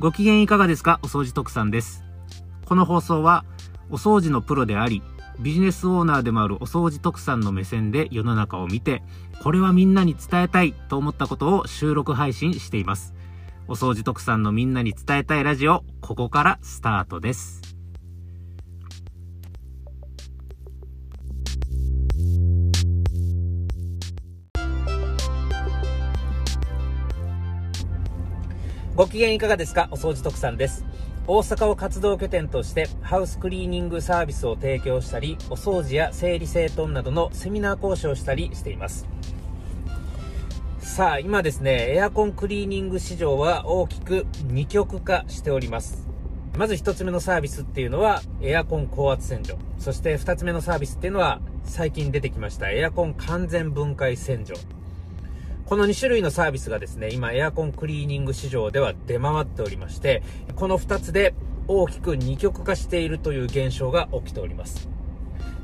ご機嫌いかがですか？お掃除特産です。この放送は、お掃除のプロであり、ビジネスオーナーでもあるお掃除特産の目線で世の中を見て、これはみんなに伝えたいと思ったことを収録配信しています。お掃除特産のみんなに伝えたいラジオ、ここからスタートです。ご機嫌いかがですか？お掃除特産です。大阪を活動拠点としてハウスクリーニングサービスを提供したり、お掃除や整理整頓などのセミナー講師をしたりしています。さあ、今ですね、エアコンクリーニング市場は大きく二極化しております。まず1つ目のサービスっていうのはエアコン高圧洗浄。そして2つ目のサービスっていうのは最近出てきましたエアコン完全分解洗浄。この2種類のサービスがですね、今エアコンクリーニング市場では出回っておりまして、この2つで大きく二極化しているという現象が起きております。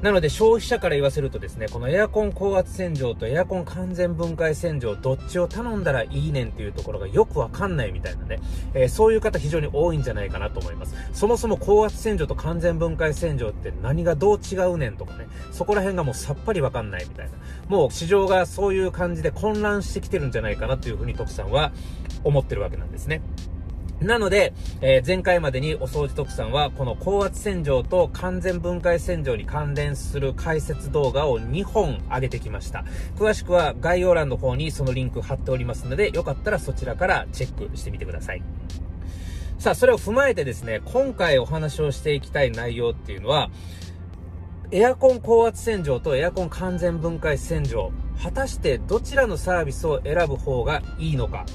なので消費者から言わせるとですね、このエアコン高圧洗浄とエアコン完全分解洗浄、どっちを頼んだらいいねんっていうところがよくわかんないみたいなね、えー、そういう方非常に多いんじゃないかなと思います。そもそも高圧洗浄と完全分解洗浄って何がどう違うねんとかね、そこら辺がもうさっぱりわかんないみたいな。もう市場がそういう感じで混乱してきてるんじゃないかなというふうに徳さんは思ってるわけなんですね。なので、えー、前回までにお掃除特産は、この高圧洗浄と完全分解洗浄に関連する解説動画を2本上げてきました。詳しくは概要欄の方にそのリンク貼っておりますので、よかったらそちらからチェックしてみてください。さあ、それを踏まえてですね、今回お話をしていきたい内容っていうのは、エアコン高圧洗浄とエアコン完全分解洗浄、果たしてどちらのサービスを選ぶ方がいいのか、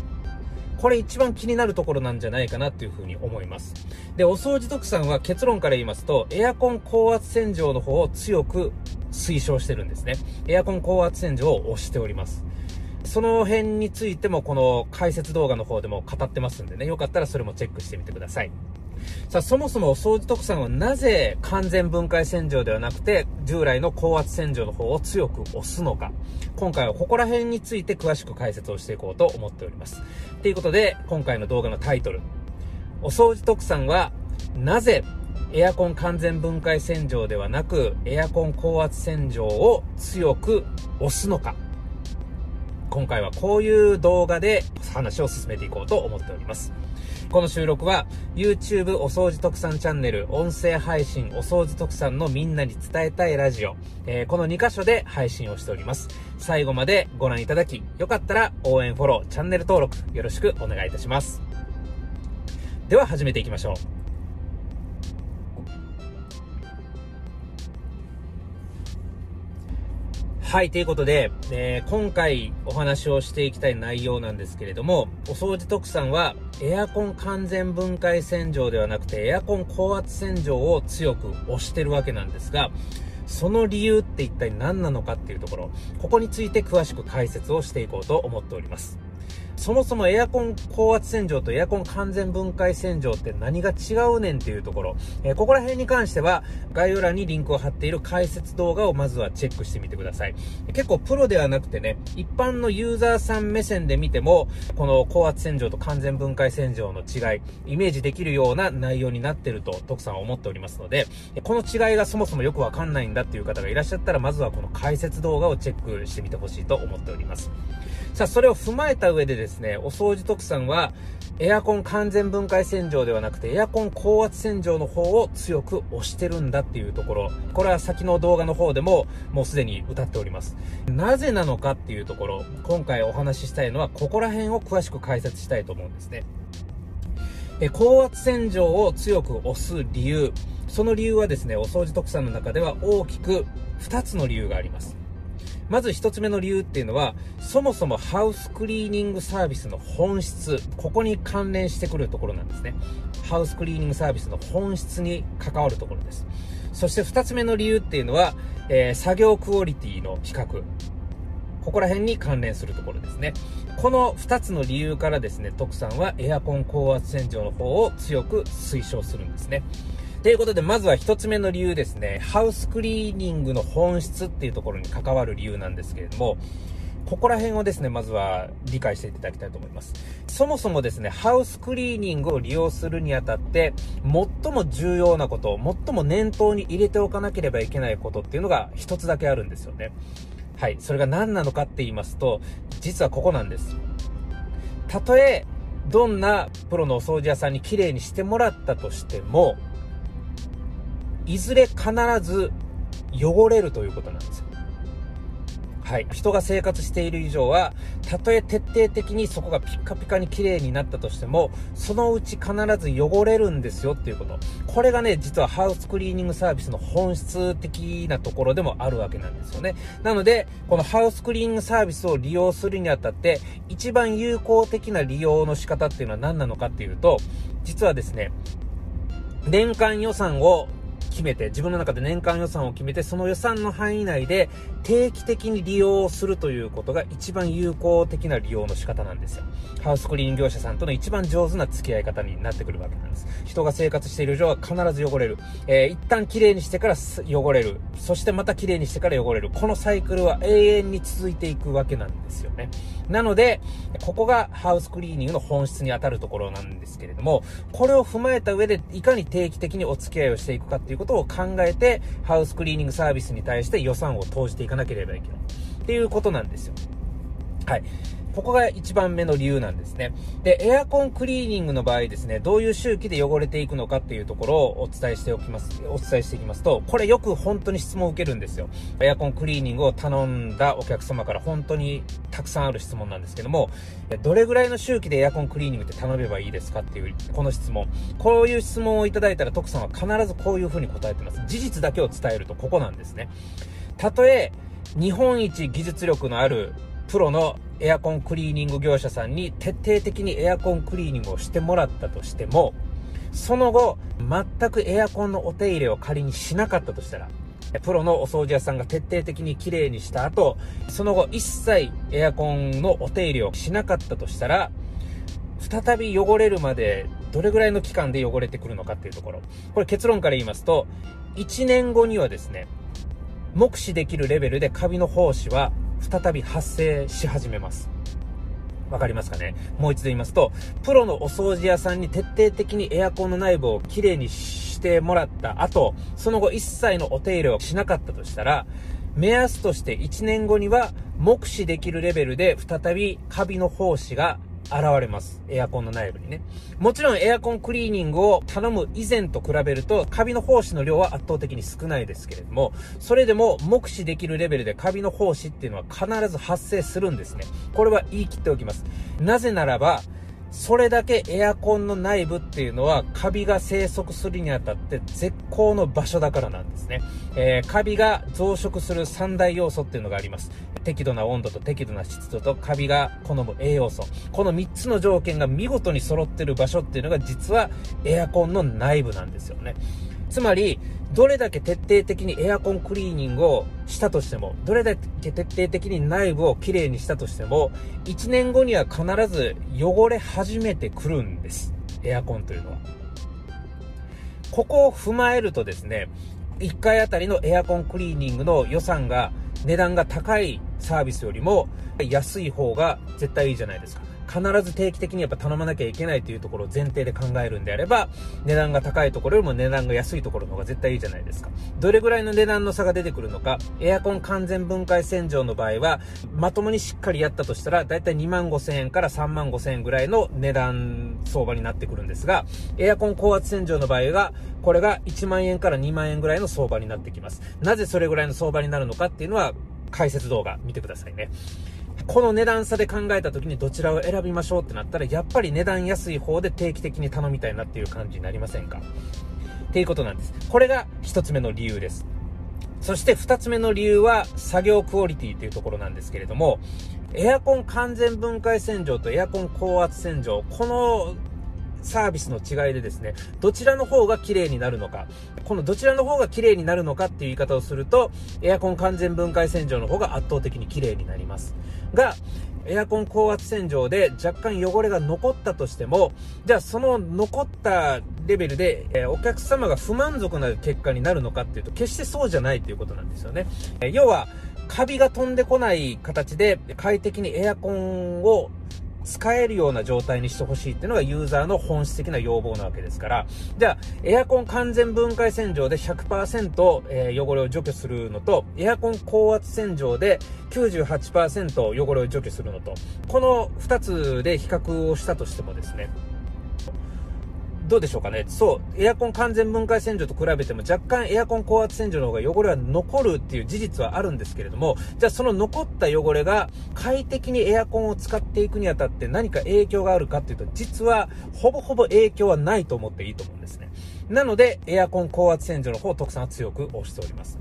これ一番気になるところなんじゃないかなっていうふうに思います。で、お掃除特産は結論から言いますと、エアコン高圧洗浄の方を強く推奨してるんですね。エアコン高圧洗浄を押しております。その辺についてもこの解説動画の方でも語ってますんでね、よかったらそれもチェックしてみてください。さあ、そもそもお掃除特産はなぜ完全分解洗浄ではなくて、従来の高圧洗浄の方を強く押すのか。今回はここら辺について詳しく解説をしていこうと思っております。ということで、今回の動画のタイトル。お掃除特産は、なぜエアコン完全分解洗浄ではなく、エアコン高圧洗浄を強く押すのか。今回はこういう動画で話を進めていこうと思っております。この収録は YouTube お掃除特産チャンネル音声配信お掃除特産のみんなに伝えたいラジオ、えー、この2箇所で配信をしております。最後までご覧いただき、よかったら応援フォロー、チャンネル登録よろしくお願いいたします。では始めていきましょう。はい、ということで、えー、今回お話をしていきたい内容なんですけれども、お掃除特産はエアコン完全分解洗浄ではなくてエアコン高圧洗浄を強く押してるわけなんですが、その理由って一体何なのかっていうところ、ここについて詳しく解説をしていこうと思っております。そもそもエアコン高圧洗浄とエアコン完全分解洗浄って何が違うねんっていうところ、えー、ここら辺に関しては概要欄にリンクを貼っている解説動画をまずはチェックしてみてください。結構プロではなくてね、一般のユーザーさん目線で見ても、この高圧洗浄と完全分解洗浄の違い、イメージできるような内容になってると徳さんは思っておりますので、この違いがそもそもよくわかんないんだっていう方がいらっしゃったら、まずはこの解説動画をチェックしてみてほしいと思っております。さあ、それを踏まえた上でですね、お掃除特産は、エアコン完全分解洗浄ではなくて、エアコン高圧洗浄の方を強く押してるんだっていうところ。これは先の動画の方でも、もうすでに歌っております。なぜなのかっていうところ、今回お話ししたいのは、ここら辺を詳しく解説したいと思うんですね。え高圧洗浄を強く押す理由。その理由はですね、お掃除特産の中では大きく2つの理由があります。まず一つ目の理由っていうのは、そもそもハウスクリーニングサービスの本質、ここに関連してくるところなんですね。ハウスクリーニングサービスの本質に関わるところです。そして二つ目の理由っていうのは、えー、作業クオリティの比較。ここら辺に関連するところですね。この2つの理由からですね、徳さんはエアコン高圧洗浄の方を強く推奨するんですね。ということで、まずは一つ目の理由ですね。ハウスクリーニングの本質っていうところに関わる理由なんですけれども、ここら辺をですね、まずは理解していただきたいと思います。そもそもですね、ハウスクリーニングを利用するにあたって、最も重要なこと、最も念頭に入れておかなければいけないことっていうのが一つだけあるんですよね。はい。それが何なのかって言いますと、実はここなんです。たとえ、どんなプロのお掃除屋さんに綺麗にしてもらったとしても、いずれ必ず汚れるということなんですよ。はい。人が生活している以上は、たとえ徹底的にそこがピッカピカに綺麗になったとしても、そのうち必ず汚れるんですよっていうこと。これがね、実はハウスクリーニングサービスの本質的なところでもあるわけなんですよね。なので、このハウスクリーニングサービスを利用するにあたって、一番有効的な利用の仕方っていうのは何なのかっていうと、実はですね、年間予算を決めて、自分の中で年間予算を決めて、その予算の範囲内で定期的に利用するということが一番有効的な利用の仕方なんですよ。ハウスクリーン業者さんとの一番上手な付き合い方になってくるわけなんです。人が生活している以上は必ず汚れる。えー、一旦綺麗にしてから汚れる。そしてまた綺麗にしてから汚れる。このサイクルは永遠に続いていくわけなんですよね。なので、ここがハウスクリーニングの本質に当たるところなんですけれども、これを踏まえた上でいかに定期的にお付き合いをしていくかっていうことを考えて、ハウスクリーニングサービスに対して予算を投じていかなければいけない。っていうことなんですよ。はい。ここが一番目の理由なんですね。で、エアコンクリーニングの場合ですね、どういう周期で汚れていくのかっていうところをお伝えしておきます、お伝えしていきますと、これよく本当に質問を受けるんですよ。エアコンクリーニングを頼んだお客様から本当にたくさんある質問なんですけども、どれぐらいの周期でエアコンクリーニングって頼めばいいですかっていう、この質問。こういう質問をいただいたら徳さんは必ずこういうふうに答えてます。事実だけを伝えるとここなんですね。たとえ、日本一技術力のあるプロのエアコンクリーニング業者さんに徹底的にエアコンクリーニングをしてもらったとしても、その後、全くエアコンのお手入れを仮にしなかったとしたら、プロのお掃除屋さんが徹底的に綺麗にした後、その後一切エアコンのお手入れをしなかったとしたら、再び汚れるまでどれぐらいの期間で汚れてくるのかっていうところ。これ結論から言いますと、1年後にはですね、目視できるレベルでカビの胞子は再び発生し始めます。わかりますかね？もう一度言いますと、プロのお掃除屋さんに徹底的にエアコンの内部をきれいにしてもらった後、その後一切のお手入れをしなかったとしたら、目安として1年後には目視できるレベルで再びカビの胞子が現れます。エアコンの内部にね。もちろんエアコンクリーニングを頼む以前と比べると、カビの胞子の量は圧倒的に少ないですけれども、それでも目視できるレベルでカビの胞子っていうのは必ず発生するんですね。これは言い切っておきます。なぜならば、それだけエアコンの内部っていうのはカビが生息するにあたって絶好の場所だからなんですね。えー、カビが増殖する三大要素っていうのがあります。適度な温度と適度な湿度とカビが好む栄養素。この3つの条件が見事に揃ってる場所っていうのが実はエアコンの内部なんですよね。つまり、どれだけ徹底的にエアコンクリーニングをしたとしても、どれだけ徹底的に内部をきれいにしたとしても、1年後には必ず汚れ始めてくるんです。エアコンというのは。ここを踏まえるとですね、1回あたりのエアコンクリーニングの予算が、値段が高いサービスよりも安い方が絶対いいじゃないですか。必ず定期的にやっぱ頼まなきゃいけないというところを前提で考えるんであれば、値段が高いところよりも値段が安いところの方が絶対いいじゃないですか。どれぐらいの値段の差が出てくるのか、エアコン完全分解洗浄の場合は、まともにしっかりやったとしたら、だいたい2万5千円から3万5千円ぐらいの値段相場になってくるんですが、エアコン高圧洗浄の場合が、これが1万円から2万円ぐらいの相場になってきます。なぜそれぐらいの相場になるのかっていうのは、解説動画見てくださいね。この値段差で考えた時にどちらを選びましょうってなったら、やっぱり値段安い方で定期的に頼みたいなっていう感じになりませんか？っていうことなんです。これが一つ目の理由です。そして二つ目の理由は作業クオリティというところなんですけれども、エアコン完全分解洗浄とエアコン高圧洗浄、このサービスの違いでですね、どちらの方が綺麗になるのか、このどちらの方が綺麗になるのかっていう言い方をすると、エアコン完全分解洗浄の方が圧倒的に綺麗になります。が、エアコン高圧洗浄で若干汚れが残ったとしても、じゃあその残ったレベルで、え、お客様が不満足な結果になるのかっていうと、決してそうじゃないということなんですよね。え、要は、カビが飛んでこない形で快適にエアコンを使えるような状態にしてほしいっていうのがユーザーの本質的な要望なわけですから、じゃあ、エアコン完全分解洗浄で100%、えー、汚れを除去するのと、エアコン高圧洗浄で98%汚れを除去するのと、この2つで比較をしたとしてもですね、どうでしょうかね。そう、エアコン完全分解洗浄と比べても若干エアコン高圧洗浄の方が汚れは残るっていう事実はあるんですけれども、じゃあその残った汚れが快適にエアコンを使っていくにあたって何か影響があるかっていうと、実はほぼほぼ影響はないと思っていいと思うんですね。なので、エアコン高圧洗浄の方、徳さんは強く推しております。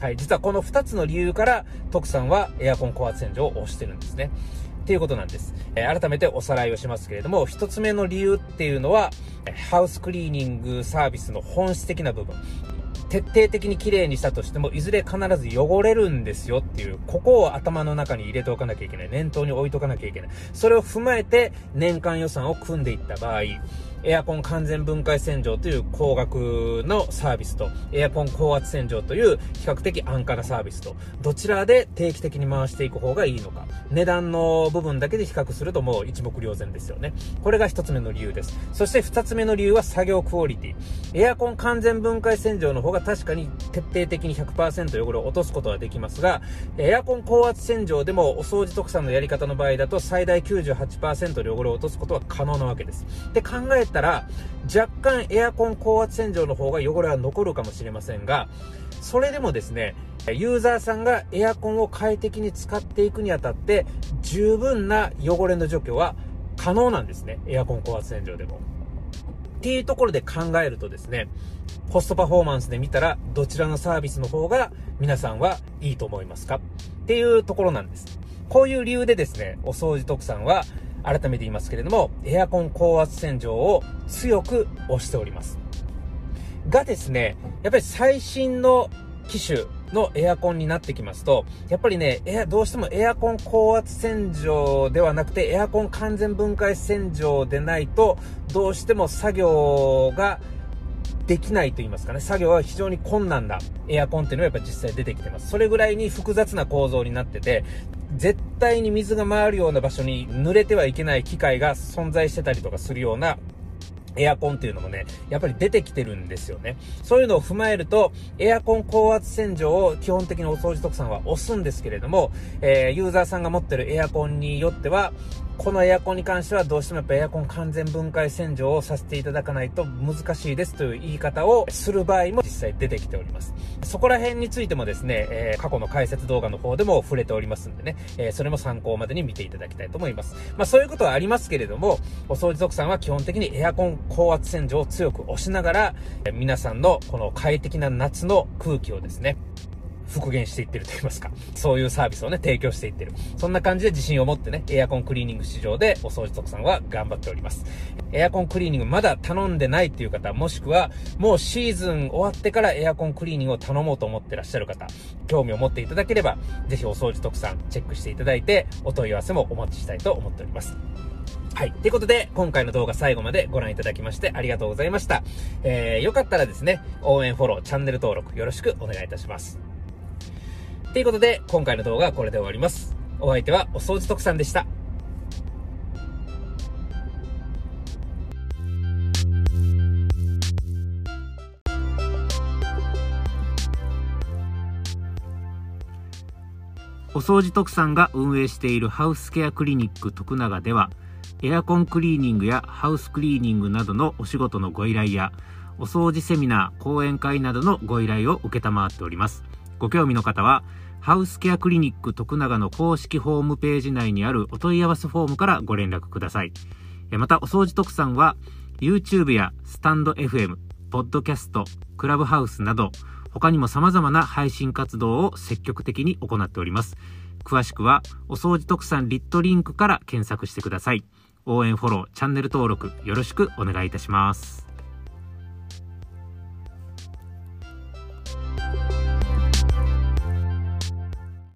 はい。実はこの2つの理由から、徳さんはエアコン高圧洗浄を推してるんですね。ていうことなんです。えー、改めておさらいをしますけれども、一つ目の理由っていうのは、ハウスクリーニングサービスの本質的な部分。徹底的に綺麗にしたとしても、いずれ必ず汚れるんですよっていう、ここを頭の中に入れておかなきゃいけない。念頭に置いとかなきゃいけない。それを踏まえて、年間予算を組んでいった場合、エアコン完全分解洗浄という高額のサービスと、エアコン高圧洗浄という比較的安価なサービスと、どちらで定期的に回していく方がいいのか。値段の部分だけで比較するともう一目瞭然ですよね。これが一つ目の理由です。そして二つ目の理由は作業クオリティ。エアコン完全分解洗浄の方が確かに徹底的に100%汚れを落とすことはできますが、エアコン高圧洗浄でもお掃除特産のやり方の場合だと最大98%で汚れを落とすことは可能なわけです。で考えったら、若干エアコン高圧洗浄の方が汚れは残るかもしれませんが、それでもですね、ユーザーさんがエアコンを快適に使っていくにあたって、十分な汚れの除去は可能なんですね。エアコン高圧洗浄でも。っていうところで考えるとですね、コストパフォーマンスで見たら、どちらのサービスの方が皆さんはいいと思いますか？っていうところなんです。こういう理由でですね、お掃除特産は、改めて言いますけれども、エアコン高圧洗浄を強く押しております。がですね、やっぱり最新の機種のエアコンになってきますと、やっぱりね、エア、どうしてもエアコン高圧洗浄ではなくて、エアコン完全分解洗浄でないと、どうしても作業ができないと言いますかね、作業は非常に困難なエアコンっていうのはやっぱ実際出てきてます。それぐらいに複雑な構造になってて、絶対に水が回るような場所に濡れてはいけない機械が存在してたりとかするようなエアコンっていうのもね、やっぱり出てきてるんですよね。そういうのを踏まえると、エアコン高圧洗浄を基本的にお掃除特産は押すんですけれども、えー、ユーザーさんが持ってるエアコンによっては、このエアコンに関してはどうしてもやっぱエアコン完全分解洗浄をさせていただかないと難しいですという言い方をする場合も実際出てきております。そこら辺についてもですね、えー、過去の解説動画の方でも触れておりますんでね、えー、それも参考までに見ていただきたいと思います。まあそういうことはありますけれども、お掃除族さんは基本的にエアコン高圧洗浄を強く押しながら、皆さんのこの快適な夏の空気をですね、復元していってると言いますか、そういうサービスをね、提供していってる。そんな感じで自信を持ってね、エアコンクリーニング市場でお掃除特産は頑張っております。エアコンクリーニングまだ頼んでないっていう方、もしくは、もうシーズン終わってからエアコンクリーニングを頼もうと思ってらっしゃる方、興味を持っていただければ、ぜひお掃除特産チェックしていただいて、お問い合わせもお待ちしたいと思っております。はい。ということで、今回の動画最後までご覧いただきましてありがとうございました。えー、よかったらですね、応援フォロー、チャンネル登録よろしくお願いいたします。ということで、今回の動画はこれで終わります。お相手はお掃除特産でした。お掃除特産が運営しているハウスケアクリニック徳永では、エアコンクリーニングやハウスクリーニングなどのお仕事のご依頼や、お掃除セミナー、講演会などのご依頼を受けたまわっております。ご興味の方は、ハウスケアクリニック徳永の公式ホームページ内にあるお問い合わせフォームからご連絡ください。また、お掃除特産は、YouTube やスタンド FM、ポッドキャスト、クラブハウスなど、他にも様々な配信活動を積極的に行っております。詳しくは、お掃除特産リットリンクから検索してください。応援フォロー、チャンネル登録よろしくお願いいたします。